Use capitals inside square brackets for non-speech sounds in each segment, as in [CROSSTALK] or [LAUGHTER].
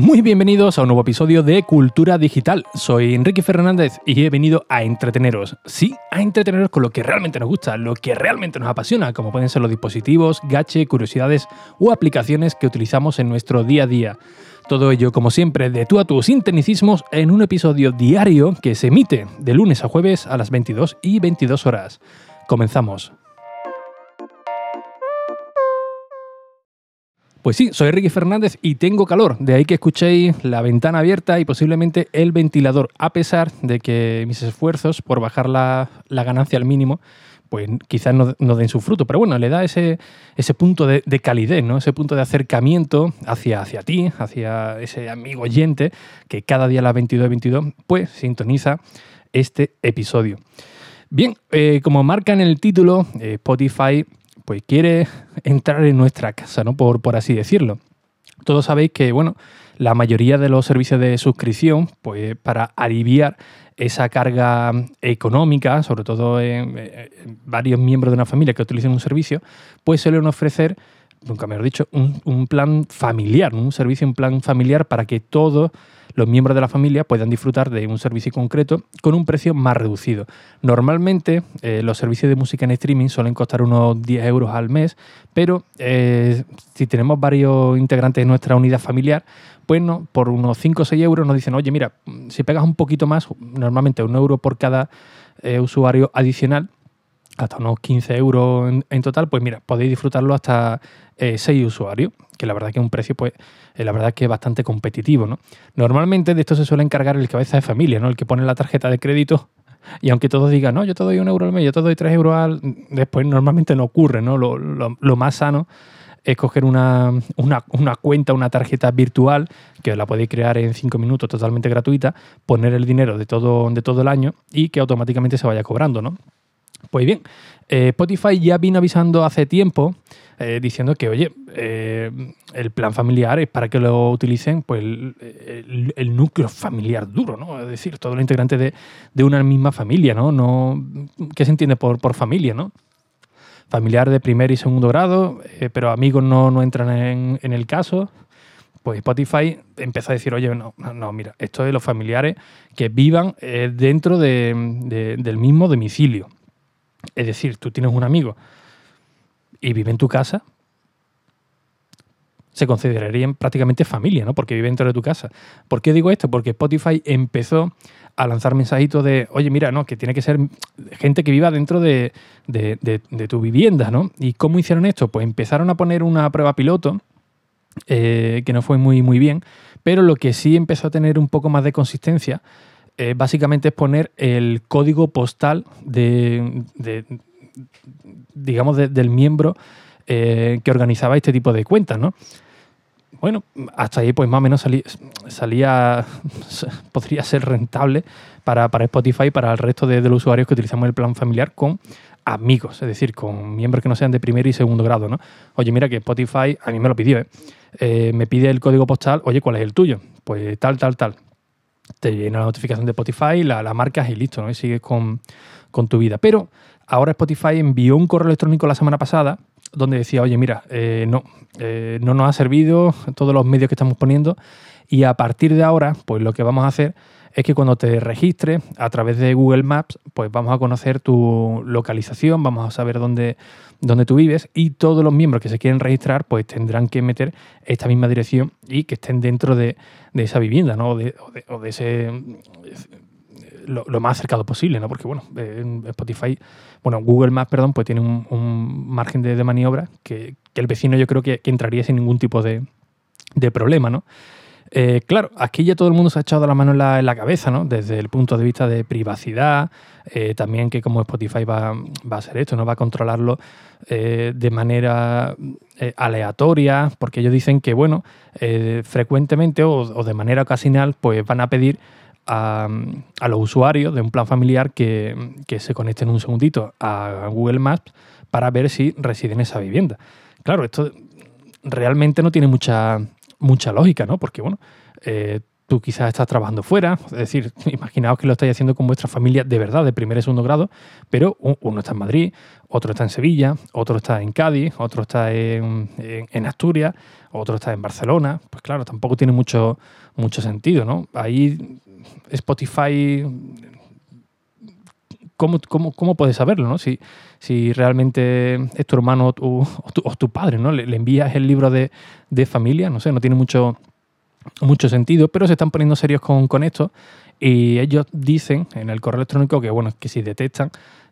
Muy bienvenidos a un nuevo episodio de Cultura Digital. Soy Enrique Fernández y he venido a entreteneros. Sí, a entreteneros con lo que realmente nos gusta, lo que realmente nos apasiona, como pueden ser los dispositivos, gache, curiosidades o aplicaciones que utilizamos en nuestro día a día. Todo ello, como siempre, de tú a tus intenicismos en un episodio diario que se emite de lunes a jueves a las 22 y 22 horas. Comenzamos. Pues sí, soy Ricky Fernández y tengo calor, de ahí que escuchéis la ventana abierta y posiblemente el ventilador, a pesar de que mis esfuerzos por bajar la, ganancia al mínimo, pues quizás no, den su fruto, pero bueno, le da ese, ese punto de, calidez, ¿no? ese punto de acercamiento hacia, hacia ti, hacia ese amigo oyente que cada día a las 22 22 pues sintoniza este episodio. Bien, eh, como marca en el título, eh, Spotify pues quiere entrar en nuestra casa, ¿no? Por, por así decirlo. Todos sabéis que, bueno, la mayoría de los servicios de suscripción, pues para aliviar esa carga económica, sobre todo en, varios miembros de una familia que utilicen un servicio, pues suelen ofrecer, nunca mejor dicho, un, un plan familiar, un servicio, un plan familiar para que todos los miembros de la familia puedan disfrutar de un servicio concreto con un precio más reducido. Normalmente eh, los servicios de música en streaming suelen costar unos 10 euros al mes, pero eh, si tenemos varios integrantes de nuestra unidad familiar, pues no, por unos 5 o 6 euros nos dicen, oye, mira, si pegas un poquito más, normalmente un euro por cada eh, usuario adicional, hasta unos 15 euros en, total, pues mira, podéis disfrutarlo hasta 6 eh, usuarios, que la verdad que es un precio, pues, eh, la verdad que es bastante competitivo, ¿no? Normalmente de esto se suele encargar el cabeza de familia, ¿no? El que pone la tarjeta de crédito [LAUGHS] y aunque todos digan, no, yo te doy un euro al mes, yo te doy tres euros al... Después normalmente no ocurre, ¿no? Lo, más sano es coger una, una, cuenta, una tarjeta virtual, que la podéis crear en cinco minutos totalmente gratuita, poner el dinero de todo, de todo el año y que automáticamente se vaya cobrando, ¿no? Pues bien, eh, Spotify ya vino avisando hace tiempo eh, diciendo que, oye, eh, el plan familiar es para que lo utilicen pues, el, núcleo familiar duro, ¿no? Es decir, todos los integrantes de, de, una misma familia, ¿no? no ¿Qué se entiende por, por familia, no? Familiar de primer y segundo grado, pero amigos no, no entran en, el caso. Pues Spotify empezó a decir, oye, no, no, mira, esto de los familiares que vivan dentro de, del mismo domicilio. Es decir, tú tienes un amigo y vive en tu casa, se considerarían prácticamente familia, ¿no? Porque vive dentro de tu casa. ¿Por qué digo esto? Porque Spotify empezó a lanzar mensajitos de, oye, mira, no, que tiene que ser gente que viva dentro de, tu vivienda, ¿no? ¿Y cómo hicieron esto? Pues empezaron a poner una prueba piloto eh, que no fue muy, muy bien, pero lo que sí empezó a tener un poco más de consistencia eh, básicamente es poner el código postal de, digamos, del miembro eh, que organizaba este tipo de cuentas, ¿no? Bueno, hasta ahí pues más o menos salía, [LAUGHS] podría ser rentable para, para Spotify y para el resto de, los usuarios que utilizamos el plan familiar con amigos, es decir, con miembros que no sean de primer y segundo grado, ¿no? Oye, mira que Spotify a mí me lo pidió, ¿eh? Eh, me pide el código postal, oye, ¿cuál es el tuyo? Pues tal, tal, tal te llena la notificación de Spotify, la, marcas y listo, ¿no? Y sigues con, tu vida. Pero ahora Spotify envió un correo electrónico la semana pasada donde decía, oye, mira, eh, no, eh, no nos ha servido todos los medios que estamos poniendo y a partir de ahora, pues lo que vamos a hacer es que cuando te registres a través de Google Maps, pues vamos a conocer tu localización, vamos a saber dónde, dónde tú vives y todos los miembros que se quieren registrar, pues tendrán que meter esta misma dirección y que estén dentro de, esa vivienda, ¿no? O de, ese lo, más acercado posible, ¿no? Porque, bueno, Spotify, bueno, Google Maps, perdón, pues tiene un, margen de, maniobra que, el vecino yo creo que, entraría sin ningún tipo de, problema, ¿no? Eh, claro, aquí ya todo el mundo se ha echado la mano en la, cabeza, ¿no? Desde el punto de vista de privacidad, eh, también que como Spotify va, a hacer esto, no va a controlarlo eh, de manera aleatoria, porque ellos dicen que, bueno, frecuentemente o, de manera ocasional, pues van a pedir a, los usuarios de un plan familiar que, que se conecten un segundito a Google Maps para ver si residen en esa vivienda. Claro, esto realmente no tiene mucha mucha lógica, ¿no? Porque, bueno, eh, tú quizás estás trabajando fuera, es decir, [LAUGHS] imaginaos que lo estáis haciendo con vuestra familia de verdad, de primer y segundo grado, pero uno está en Madrid, otro está en Sevilla, otro está en Cádiz, otro está en, Asturias, otro está en Barcelona, pues claro, tampoco tiene mucho, mucho sentido, ¿no? Ahí Spotify ¿Cómo, cómo, puedes saberlo? ¿no? Si, si realmente es tu hermano o tu, padre, ¿no? Le, envías el libro de, de, familia, no sé, no tiene mucho, mucho sentido, pero se están poniendo serios con, con esto y ellos dicen en el correo electrónico que, bueno, que si detectan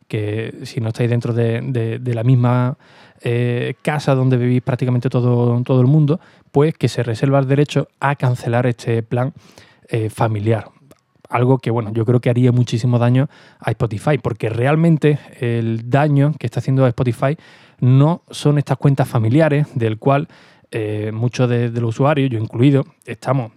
que si no estáis dentro de, la misma eh, casa donde vivís prácticamente todo, todo el mundo, pues que se reserva el derecho a cancelar este plan eh, familiar. Algo que, bueno, yo creo que haría muchísimo daño a Spotify, porque realmente el daño que está haciendo a Spotify no son estas cuentas familiares, del cual eh, muchos de, los usuarios, yo incluido, estamos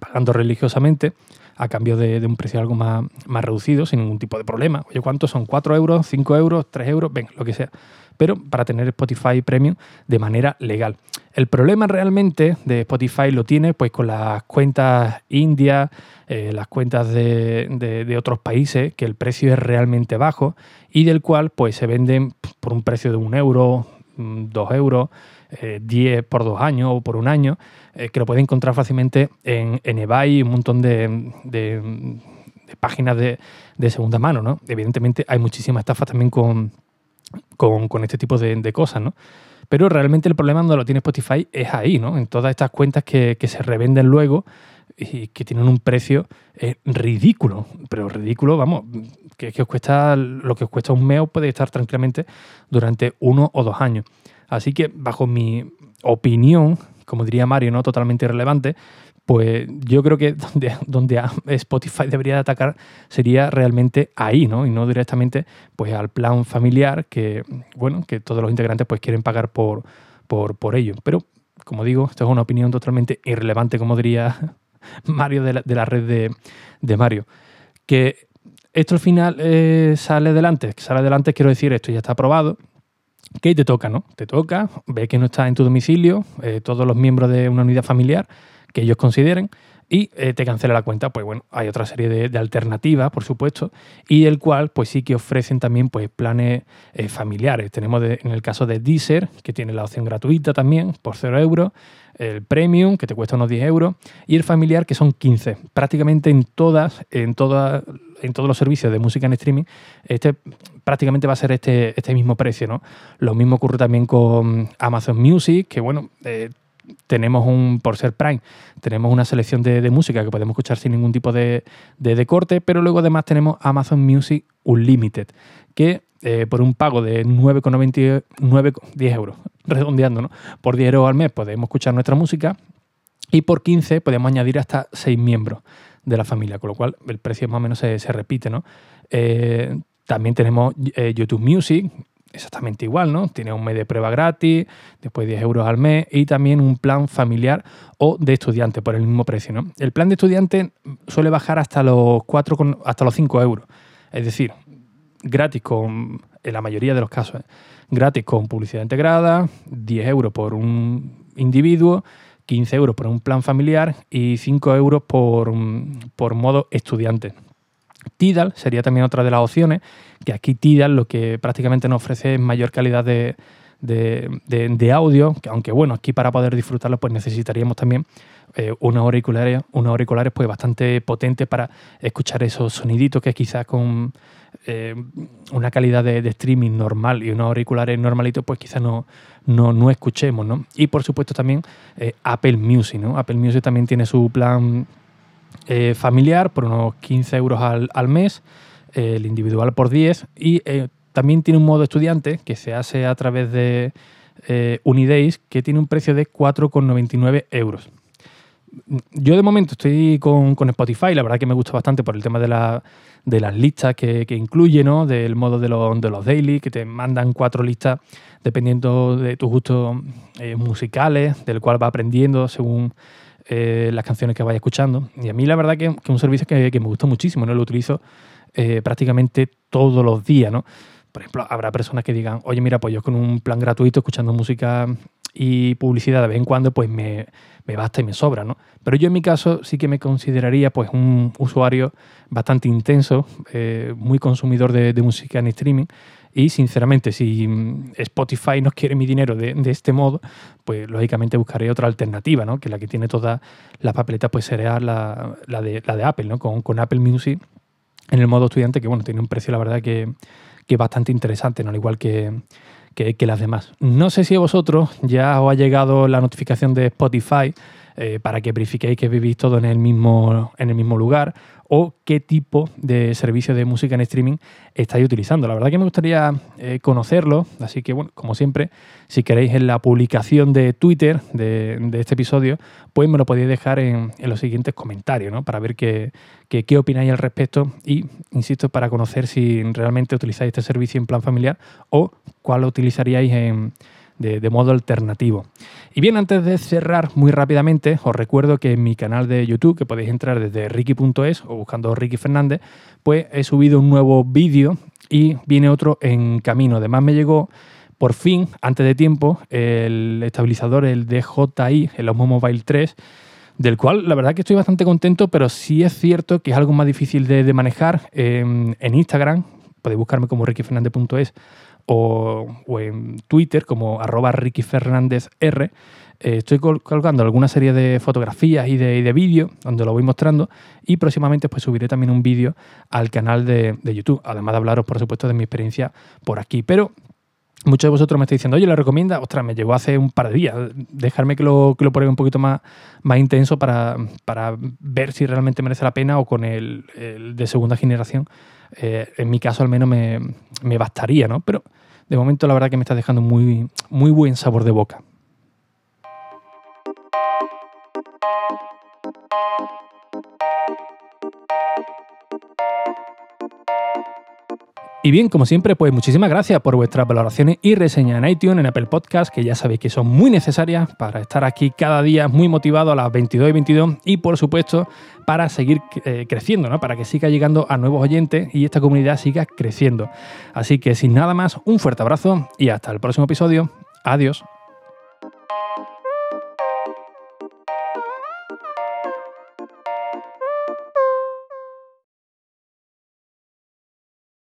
pagando religiosamente a cambio de, un precio algo más, más, reducido, sin ningún tipo de problema. Oye, ¿cuántos son? ¿4 euros? ¿5 euros? ¿3 euros? Ven, lo que sea. Pero para tener Spotify Premium de manera legal. El problema realmente de Spotify lo tiene pues con las cuentas indias, eh, las cuentas de, de, otros países, que el precio es realmente bajo y del cual pues se venden por un precio de un euro, mm, dos euros, 10 eh, por dos años o por un año, eh, que lo puede encontrar fácilmente en, en eBay un montón de, de, páginas de, segunda mano. ¿no? Evidentemente hay muchísimas estafas también con, con, este tipo de, cosas, ¿no? Pero realmente el problema donde lo tiene Spotify es ahí, ¿no? En todas estas cuentas que, que se revenden luego y que tienen un precio eh, ridículo, pero ridículo, vamos, que, que, os cuesta lo que os cuesta un mes puede estar tranquilamente durante uno o dos años. Así que, bajo mi opinión, como diría Mario, no totalmente irrelevante, pues yo creo que donde, donde Spotify debería de atacar sería realmente ahí, ¿no? Y no directamente pues al plan familiar que, bueno, que todos los integrantes pues quieren pagar por, por, por ello. Pero, como digo, esto es una opinión totalmente irrelevante, como diría [LAUGHS] Mario de la, red de, Mario. Que esto al final eh, sale adelante, sale adelante quiero decir, esto ya está aprobado, ¿Qué te toca, no? Te toca, ve que no está en tu domicilio, eh, todos los miembros de una unidad familiar que ellos consideren y eh, te cancela la cuenta. Pues bueno, hay otra serie de, alternativas, por supuesto, y el cual pues sí que ofrecen también pues planes eh, familiares. Tenemos en el caso de Deezer, que tiene la opción gratuita también por 0 euros, el Premium, que te cuesta unos 10 euros, y el familiar, que son 15. Prácticamente en todas, en todas en todos los servicios de música en streaming, este prácticamente va a ser este, este mismo precio, ¿no? Lo mismo ocurre también con Amazon Music, que bueno, eh, tenemos un, por ser Prime, tenemos una selección de, música que podemos escuchar sin ningún tipo de, de, corte, pero luego además tenemos Amazon Music Unlimited, que eh, por un pago de 9,99, 10 euros, [LAUGHS] redondeando, ¿no? Por 10 euros al mes podemos escuchar nuestra música y por 15 podemos añadir hasta 6 miembros de la familia, con lo cual el precio más o menos se, repite, ¿no? Eh, también tenemos eh, YouTube Music, exactamente igual, ¿no? Tiene un mes de prueba gratis, después 10 euros al mes y también un plan familiar o de estudiante por el mismo precio, ¿no? El plan de estudiante suele bajar hasta los 4, hasta los 5 euros, es decir, gratis con, en la mayoría de los casos, ¿eh? gratis con publicidad integrada, 10 euros por un individuo 15 euros por un plan familiar y 5 euros por, por modo estudiante. Tidal sería también otra de las opciones, que aquí Tidal lo que prácticamente nos ofrece es mayor calidad de, de, audio, que aunque bueno, aquí para poder disfrutarlo pues necesitaríamos también eh, unos auriculares, unos auriculares pues bastante potentes para escuchar esos soniditos que quizás con eh, una calidad de, streaming normal y unos auriculares normalitos, pues quizás no, no, escuchemos, ¿no? Y por supuesto también eh, Apple Music, ¿no? Apple Music también tiene su plan eh, familiar por unos 15 euros al, mes, el individual por 10 y también tiene un modo estudiante que se hace a través de Unidays que tiene un precio de 4,99 euros yo de momento estoy con, Spotify, la verdad que me gusta bastante por el tema de, las listas que, incluye, ¿no? Del modo de los, de los daily, que te mandan cuatro listas dependiendo de tus gustos eh, musicales, del cual va aprendiendo según eh, las canciones que vaya escuchando. Y a mí la verdad que, es un servicio que, me gusta muchísimo, ¿no? Lo utilizo eh, prácticamente todos los días, ¿no? Por ejemplo, habrá personas que digan, oye, mira, pues yo con un plan gratuito escuchando música y publicidad de vez en cuando, pues me, basta y me sobra, ¿no? Pero yo en mi caso sí que me consideraría pues un usuario bastante intenso, eh, muy consumidor de, música en streaming. Y sinceramente, si Spotify no quiere mi dinero de, este modo, pues lógicamente buscaré otra alternativa, ¿no? Que la que tiene todas las papeletas, pues será la, de, la de Apple, ¿no? Con, con Apple Music en el modo estudiante, que bueno, tiene un precio, la verdad, que, que bastante interesante, ¿no? Al igual que, que, las demás. No sé si a vosotros ya os ha llegado la notificación de Spotify eh, para que verifiquéis que vivís todo en el mismo, en el mismo lugar o qué tipo de servicio de música en streaming estáis utilizando. La verdad que me gustaría eh, conocerlo, así que bueno, como siempre, si queréis en la publicación de Twitter de, este episodio, pues me lo podéis dejar en, los siguientes comentarios, ¿no? Para ver qué, qué, opináis al respecto y, insisto, para conocer si realmente utilizáis este servicio en plan familiar o cuál lo utilizaríais en de, modo alternativo. Y bien, antes de cerrar muy rápidamente, os recuerdo que en mi canal de YouTube, que podéis entrar desde ricky.es o buscando Ricky Fernández, pues he subido un nuevo vídeo y viene otro en camino. Además me llegó por fin, antes de tiempo, el estabilizador, el DJI, el Osmo Mobile 3, del cual la verdad que estoy bastante contento, pero sí es cierto que es algo más difícil de, manejar en, en Instagram. Podéis buscarme como rickyfernandez.es o, en Twitter como arroba Ricky Fernández R. Eh, estoy colgando alguna serie de fotografías y de, de vídeos donde lo voy mostrando y próximamente pues subiré también un vídeo al canal de, YouTube, además de hablaros por supuesto de mi experiencia por aquí. Pero muchos de vosotros me estáis diciendo, oye, ¿lo recomienda? Ostras, me llegó hace un par de días. Dejarme que lo, que lo pruebe un poquito más, más intenso para, ver si realmente merece la pena o con el, de segunda generación. Eh, en mi caso al menos me, me bastaría, ¿no? Pero de momento la verdad que me está dejando muy, muy buen sabor de boca. Y bien, como siempre, pues muchísimas gracias por vuestras valoraciones y reseñas en iTunes, en Apple Podcast, que ya sabéis que son muy necesarias para estar aquí cada día muy motivado a las 22 y 22 y por supuesto para seguir eh, creciendo, ¿no? para que siga llegando a nuevos oyentes y esta comunidad siga creciendo. Así que sin nada más, un fuerte abrazo y hasta el próximo episodio. Adiós.